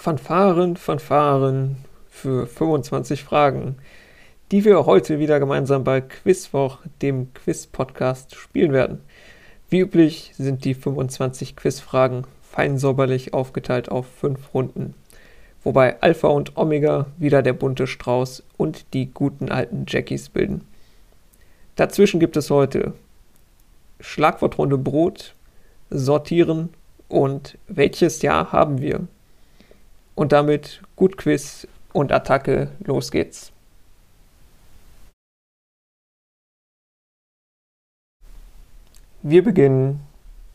Fanfaren, Fanfaren für 25 Fragen, die wir heute wieder gemeinsam bei Quizwoch, dem Quiz-Podcast, spielen werden. Wie üblich sind die 25 Quizfragen fein säuberlich aufgeteilt auf fünf Runden, wobei Alpha und Omega wieder der bunte Strauß und die guten alten Jackies bilden. Dazwischen gibt es heute Schlagwortrunde Brot, Sortieren und welches Jahr haben wir? Und damit gut Quiz und Attacke, los geht's. Wir beginnen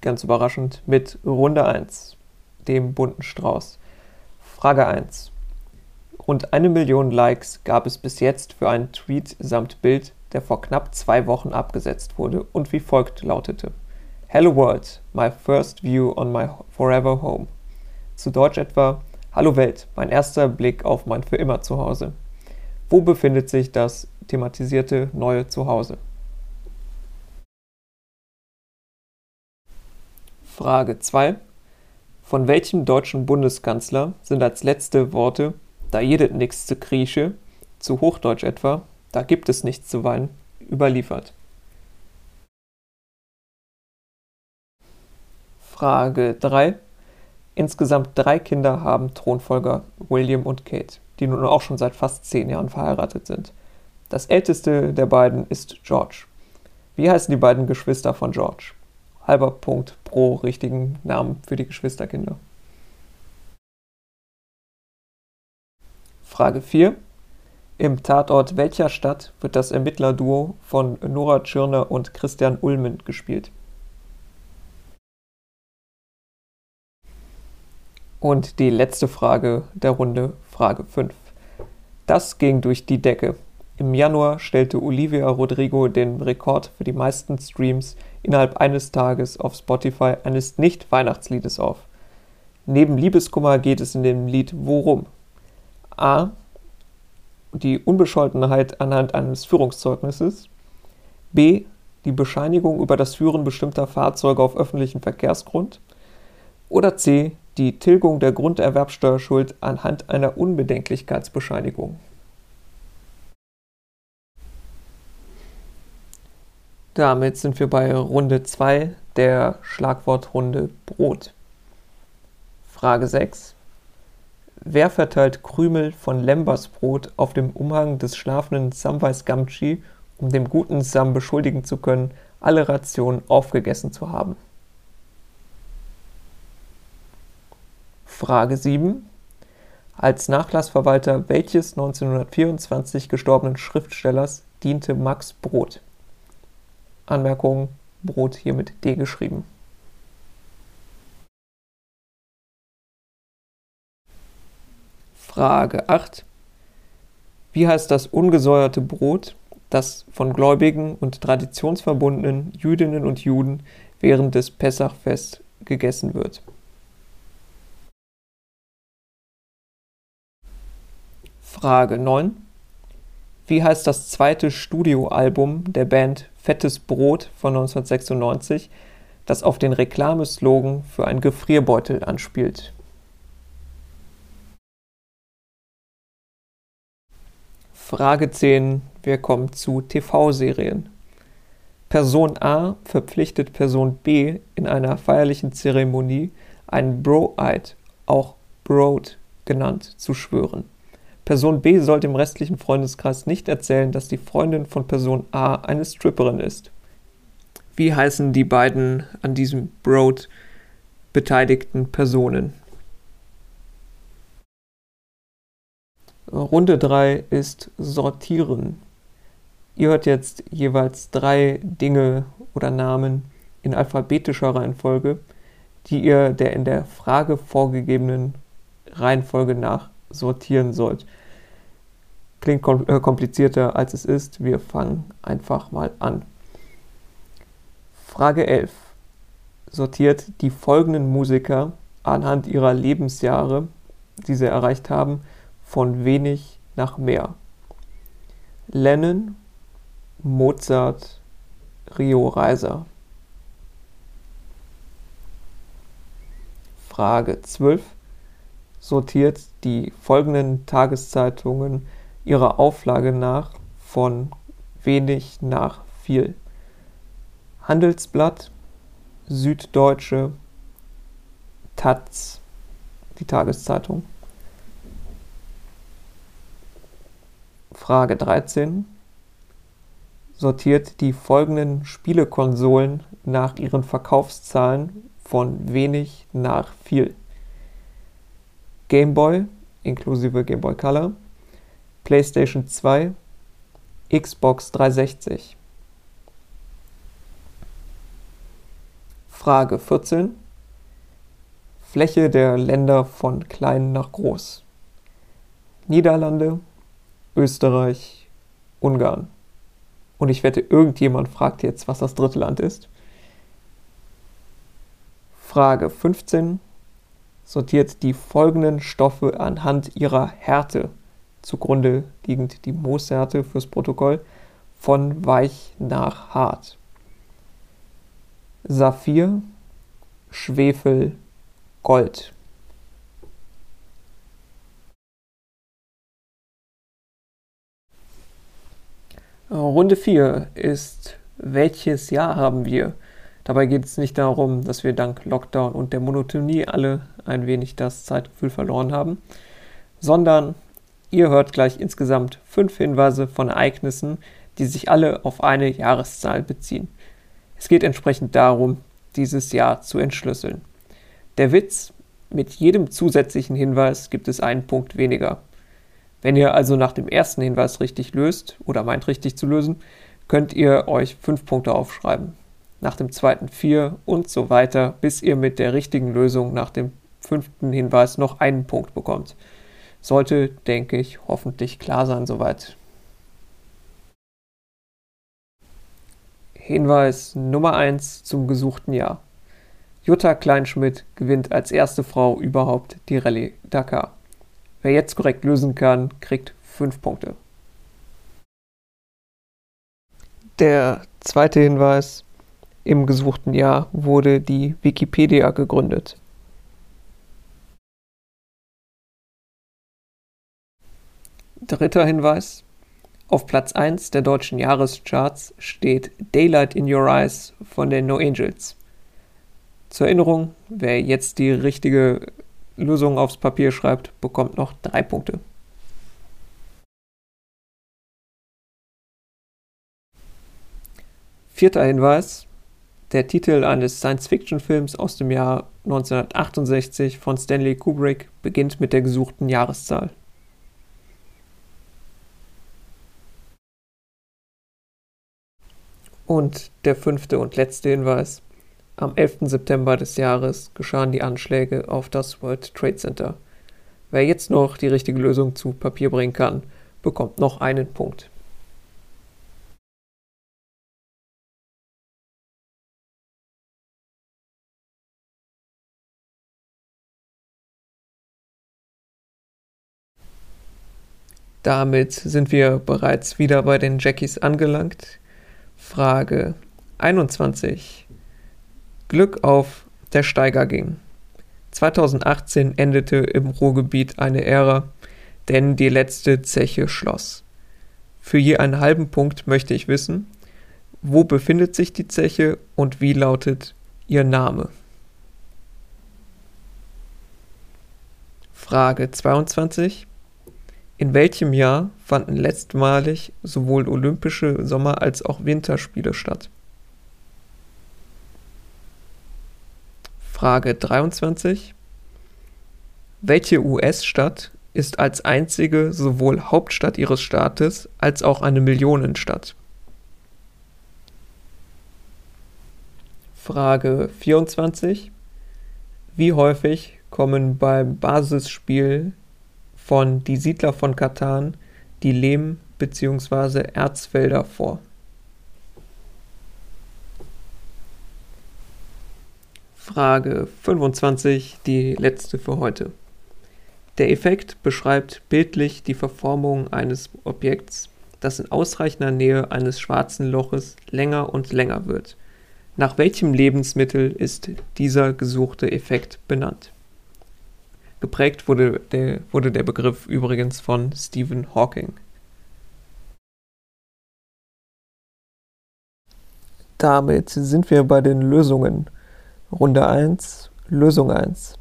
ganz überraschend mit Runde 1, dem bunten Strauß. Frage 1. Rund eine Million Likes gab es bis jetzt für einen Tweet samt Bild, der vor knapp zwei Wochen abgesetzt wurde und wie folgt lautete. Hello World, my first view on my forever home. Zu Deutsch etwa Hallo Welt, mein erster Blick auf mein für immer Zuhause. Wo befindet sich das thematisierte neue Zuhause? Frage 2. Von welchem deutschen Bundeskanzler sind als letzte Worte da jedet nix zu Grieche, zu Hochdeutsch etwa, da gibt es nichts zu weinen, überliefert? Frage 3. Insgesamt drei Kinder haben Thronfolger William und Kate, die nun auch schon seit fast zehn Jahren verheiratet sind. Das älteste der beiden ist George. Wie heißen die beiden Geschwister von George? Halber Punkt pro richtigen Namen für die Geschwisterkinder. Frage 4. Im Tatort welcher Stadt wird das Ermittlerduo von Nora Tschirner und Christian Ulmen gespielt? Und die letzte Frage der Runde, Frage 5. Das ging durch die Decke. Im Januar stellte Olivia Rodrigo den Rekord für die meisten Streams innerhalb eines Tages auf Spotify eines Nicht-Weihnachtsliedes auf. Neben Liebeskummer geht es in dem Lied worum? A. Die Unbescholtenheit anhand eines Führungszeugnisses. B. Die Bescheinigung über das Führen bestimmter Fahrzeuge auf öffentlichem Verkehrsgrund. Oder C die Tilgung der Grunderwerbsteuerschuld anhand einer Unbedenklichkeitsbescheinigung. Damit sind wir bei Runde 2 der Schlagwortrunde Brot. Frage 6. Wer verteilt Krümel von Lembersbrot auf dem Umhang des schlafenden Samwise Gamgee, um dem guten Sam beschuldigen zu können, alle Rationen aufgegessen zu haben? Frage 7. Als Nachlassverwalter welches 1924 gestorbenen Schriftstellers diente Max Brod? Anmerkung: Brot hier mit D geschrieben. Frage 8. Wie heißt das ungesäuerte Brot, das von gläubigen und traditionsverbundenen Jüdinnen und Juden während des Pessachfests gegessen wird? Frage 9. Wie heißt das zweite Studioalbum der Band Fettes Brot von 1996, das auf den Reklameslogan für ein Gefrierbeutel anspielt? Frage 10. Wir kommen zu TV-Serien. Person A verpflichtet Person B in einer feierlichen Zeremonie, einen Bro-Eid, auch Broad genannt, zu schwören. Person B soll dem restlichen Freundeskreis nicht erzählen, dass die Freundin von Person A eine Stripperin ist. Wie heißen die beiden an diesem Broad beteiligten Personen? Runde 3 ist Sortieren. Ihr hört jetzt jeweils drei Dinge oder Namen in alphabetischer Reihenfolge, die ihr der in der Frage vorgegebenen Reihenfolge nach sortieren sollt. Klingt äh, komplizierter als es ist. Wir fangen einfach mal an. Frage 11. Sortiert die folgenden Musiker anhand ihrer Lebensjahre, die sie erreicht haben, von wenig nach mehr. Lennon, Mozart, Rio Reiser. Frage 12 sortiert die folgenden Tageszeitungen ihrer Auflage nach von wenig nach viel. Handelsblatt, Süddeutsche, Taz, die Tageszeitung. Frage 13. Sortiert die folgenden Spielekonsolen nach ihren Verkaufszahlen von wenig nach viel. Game Boy inklusive Game Boy Color, PlayStation 2, Xbox 360. Frage 14. Fläche der Länder von klein nach groß. Niederlande, Österreich, Ungarn. Und ich wette, irgendjemand fragt jetzt, was das dritte Land ist. Frage 15. Sortiert die folgenden Stoffe anhand ihrer Härte zugrunde liegend die Mooshärte fürs Protokoll, von weich nach hart. Saphir, Schwefel, Gold. Runde 4 ist, welches Jahr haben wir? Dabei geht es nicht darum, dass wir dank Lockdown und der Monotonie alle ein wenig das Zeitgefühl verloren haben, sondern Ihr hört gleich insgesamt fünf Hinweise von Ereignissen, die sich alle auf eine Jahreszahl beziehen. Es geht entsprechend darum, dieses Jahr zu entschlüsseln. Der Witz, mit jedem zusätzlichen Hinweis gibt es einen Punkt weniger. Wenn ihr also nach dem ersten Hinweis richtig löst oder meint richtig zu lösen, könnt ihr euch fünf Punkte aufschreiben. Nach dem zweiten vier und so weiter, bis ihr mit der richtigen Lösung nach dem fünften Hinweis noch einen Punkt bekommt. Sollte, denke ich, hoffentlich klar sein soweit. Hinweis Nummer 1 zum gesuchten Jahr. Jutta Kleinschmidt gewinnt als erste Frau überhaupt die Rallye Dakar. Wer jetzt korrekt lösen kann, kriegt 5 Punkte. Der zweite Hinweis. Im gesuchten Jahr wurde die Wikipedia gegründet. Dritter Hinweis. Auf Platz 1 der deutschen Jahrescharts steht Daylight in Your Eyes von den No Angels. Zur Erinnerung, wer jetzt die richtige Lösung aufs Papier schreibt, bekommt noch drei Punkte. Vierter Hinweis. Der Titel eines Science-Fiction-Films aus dem Jahr 1968 von Stanley Kubrick beginnt mit der gesuchten Jahreszahl. Und der fünfte und letzte Hinweis. Am 11. September des Jahres geschahen die Anschläge auf das World Trade Center. Wer jetzt noch die richtige Lösung zu Papier bringen kann, bekommt noch einen Punkt. Damit sind wir bereits wieder bei den Jackies angelangt. Frage 21. Glück auf der Steiger ging. 2018 endete im Ruhrgebiet eine Ära, denn die letzte Zeche schloss. Für je einen halben Punkt möchte ich wissen, wo befindet sich die Zeche und wie lautet ihr Name? Frage 22. In welchem Jahr fanden letztmalig sowohl Olympische Sommer- als auch Winterspiele statt? Frage 23. Welche US-Stadt ist als einzige sowohl Hauptstadt ihres Staates als auch eine Millionenstadt? Frage 24. Wie häufig kommen beim Basisspiel von Die Siedler von Katan die Lehm- bzw. Erzfelder vor. Frage 25, die letzte für heute. Der Effekt beschreibt bildlich die Verformung eines Objekts, das in ausreichender Nähe eines schwarzen Loches länger und länger wird. Nach welchem Lebensmittel ist dieser gesuchte Effekt benannt? Geprägt wurde der, wurde der Begriff übrigens von Stephen Hawking. Damit sind wir bei den Lösungen. Runde 1, Lösung 1.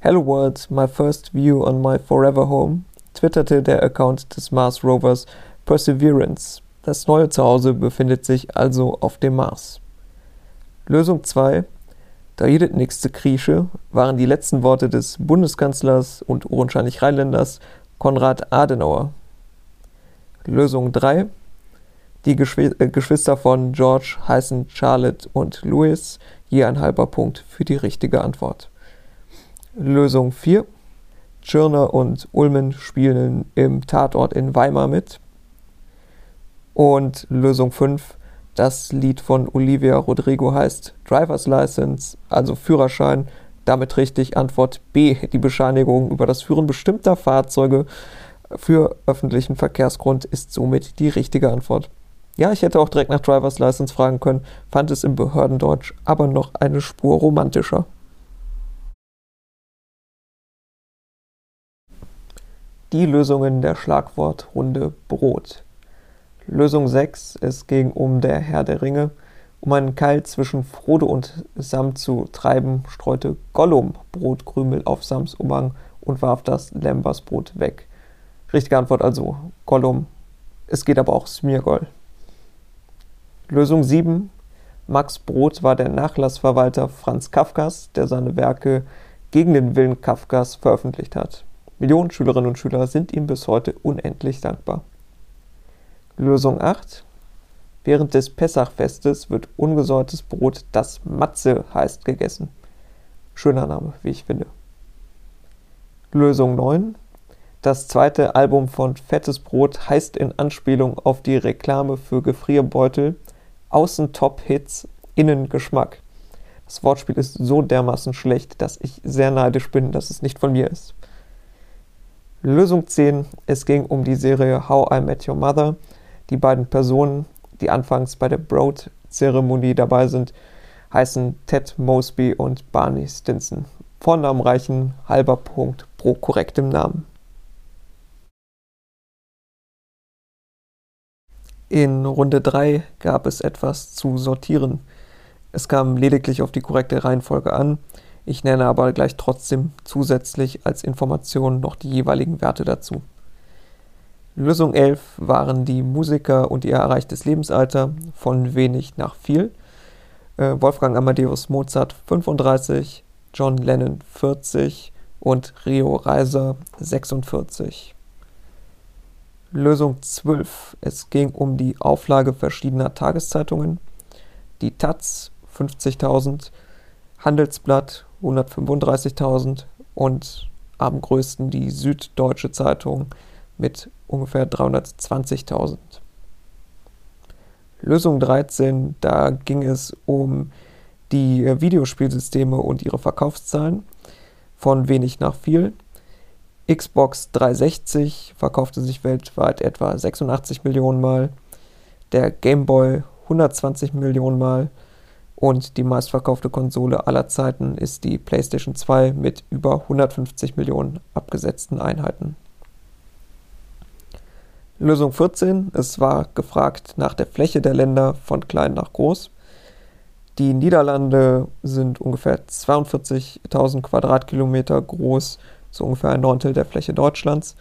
Hello World, my first view on my forever home, twitterte der Account des Mars Rovers Perseverance. Das neue Zuhause befindet sich also auf dem Mars. Lösung 2. Da jedet nächste Krische waren die letzten Worte des Bundeskanzlers und wahrscheinlich Rheinländers Konrad Adenauer. Lösung 3. Die Geschw äh, Geschwister von George heißen Charlotte und Louis, je ein halber Punkt für die richtige Antwort. Lösung 4. Tschirner und Ulmen spielen im Tatort in Weimar mit. Und Lösung 5. Das Lied von Olivia Rodrigo heißt Driver's License, also Führerschein. Damit richtig Antwort B. Die Bescheinigung über das Führen bestimmter Fahrzeuge für öffentlichen Verkehrsgrund ist somit die richtige Antwort. Ja, ich hätte auch direkt nach Driver's License fragen können, fand es im Behördendeutsch aber noch eine Spur romantischer. die Lösungen der Schlagwortrunde Brot. Lösung 6. Es ging um der Herr der Ringe. Um einen Keil zwischen Frodo und Sam zu treiben, streute Gollum Brotkrümel auf Sams Umhang und warf das Lembersbrot weg. Richtige Antwort also Gollum. Es geht aber auch Smirgol. Lösung 7. Max Brot war der Nachlassverwalter Franz Kafkas, der seine Werke gegen den Willen Kafkas veröffentlicht hat. Millionen Schülerinnen und Schüler sind ihm bis heute unendlich dankbar. Lösung 8. Während des Pessachfestes wird ungesäuertes Brot, das Matze heißt, gegessen. Schöner Name, wie ich finde. Lösung 9. Das zweite Album von Fettes Brot heißt in Anspielung auf die Reklame für Gefrierbeutel Außen Top-Hits, innen Geschmack. Das Wortspiel ist so dermaßen schlecht, dass ich sehr neidisch bin, dass es nicht von mir ist. Lösung 10. Es ging um die Serie How I Met Your Mother. Die beiden Personen, die anfangs bei der Broad-Zeremonie dabei sind, heißen Ted Mosby und Barney Stinson. Vornamen reichen halber Punkt pro korrektem Namen. In Runde 3 gab es etwas zu sortieren. Es kam lediglich auf die korrekte Reihenfolge an. Ich nenne aber gleich trotzdem zusätzlich als Information noch die jeweiligen Werte dazu. Lösung 11 waren die Musiker und ihr erreichtes Lebensalter von wenig nach viel. Äh, Wolfgang Amadeus Mozart 35, John Lennon 40 und Rio Reiser 46. Lösung 12. Es ging um die Auflage verschiedener Tageszeitungen. Die Taz 50.000, Handelsblatt 135.000 und am größten die Süddeutsche Zeitung mit ungefähr 320.000. Lösung 13, da ging es um die Videospielsysteme und ihre Verkaufszahlen von wenig nach viel. Xbox 360 verkaufte sich weltweit etwa 86 Millionen Mal, der Game Boy 120 Millionen Mal und die meistverkaufte Konsole aller Zeiten ist die PlayStation 2 mit über 150 Millionen abgesetzten Einheiten. Lösung 14. Es war gefragt nach der Fläche der Länder von klein nach groß. Die Niederlande sind ungefähr 42.000 Quadratkilometer groß, so ungefähr ein Neuntel der Fläche Deutschlands.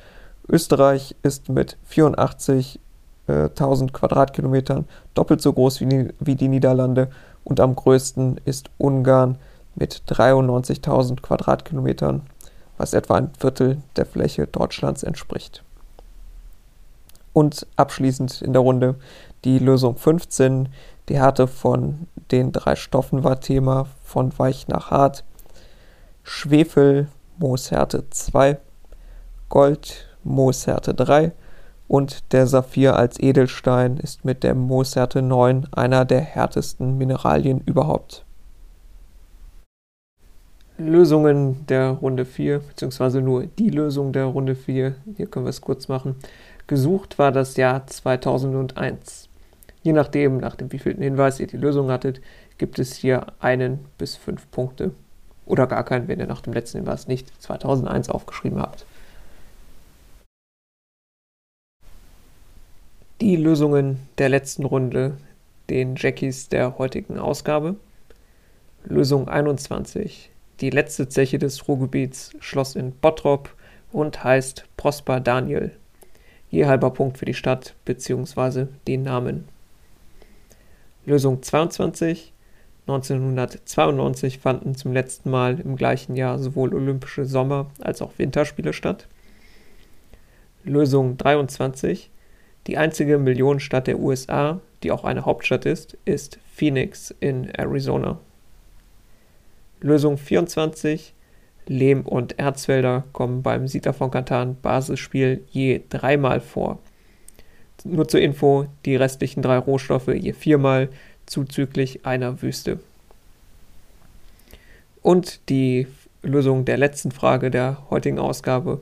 Österreich ist mit 84.000 Quadratkilometern doppelt so groß wie die, Niederlande und am größten ist Ungarn mit 93.000 Quadratkilometern, was etwa ein Viertel der Fläche Deutschlands entspricht. Und abschließend in der Runde die Lösung 15. Die Härte von den drei Stoffen war Thema von weich nach hart. Schwefel, Mooshärte 2, Gold, Mooshärte 3 und der Saphir als Edelstein ist mit der Mooshärte 9 einer der härtesten Mineralien überhaupt. Lösungen der Runde 4, beziehungsweise nur die Lösung der Runde 4, hier können wir es kurz machen. Gesucht war das Jahr 2001. Je nachdem, nach dem wievielten Hinweis ihr die Lösung hattet, gibt es hier einen bis fünf Punkte. Oder gar keinen, wenn ihr nach dem letzten Hinweis nicht 2001 aufgeschrieben habt. Die Lösungen der letzten Runde, den Jackies der heutigen Ausgabe. Lösung 21. Die letzte Zeche des Ruhrgebiets schloss in Bottrop und heißt Prosper Daniel. Je halber Punkt für die Stadt bzw. den Namen. Lösung 22. 1992 fanden zum letzten Mal im gleichen Jahr sowohl Olympische Sommer- als auch Winterspiele statt. Lösung 23. Die einzige Millionenstadt der USA, die auch eine Hauptstadt ist, ist Phoenix in Arizona. Lösung 24. Lehm- und Erzfelder kommen beim Siedler von Katan Basisspiel je dreimal vor. Nur zur Info, die restlichen drei Rohstoffe je viermal, zuzüglich einer Wüste. Und die Lösung der letzten Frage der heutigen Ausgabe.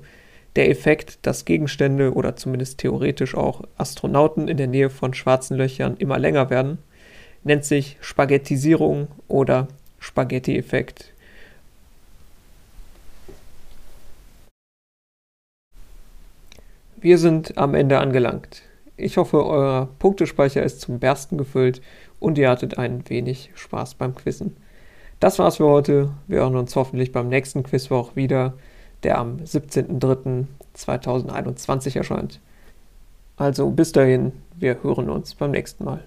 Der Effekt, dass Gegenstände oder zumindest theoretisch auch Astronauten in der Nähe von schwarzen Löchern immer länger werden, nennt sich Spaghettisierung oder Spaghetti-Effekt. Wir sind am Ende angelangt. Ich hoffe, euer Punktespeicher ist zum Bersten gefüllt und ihr hattet ein wenig Spaß beim Quizzen. Das war's für heute. Wir hören uns hoffentlich beim nächsten Quizwoch wieder, der am 17.03.2021 erscheint. Also bis dahin, wir hören uns beim nächsten Mal.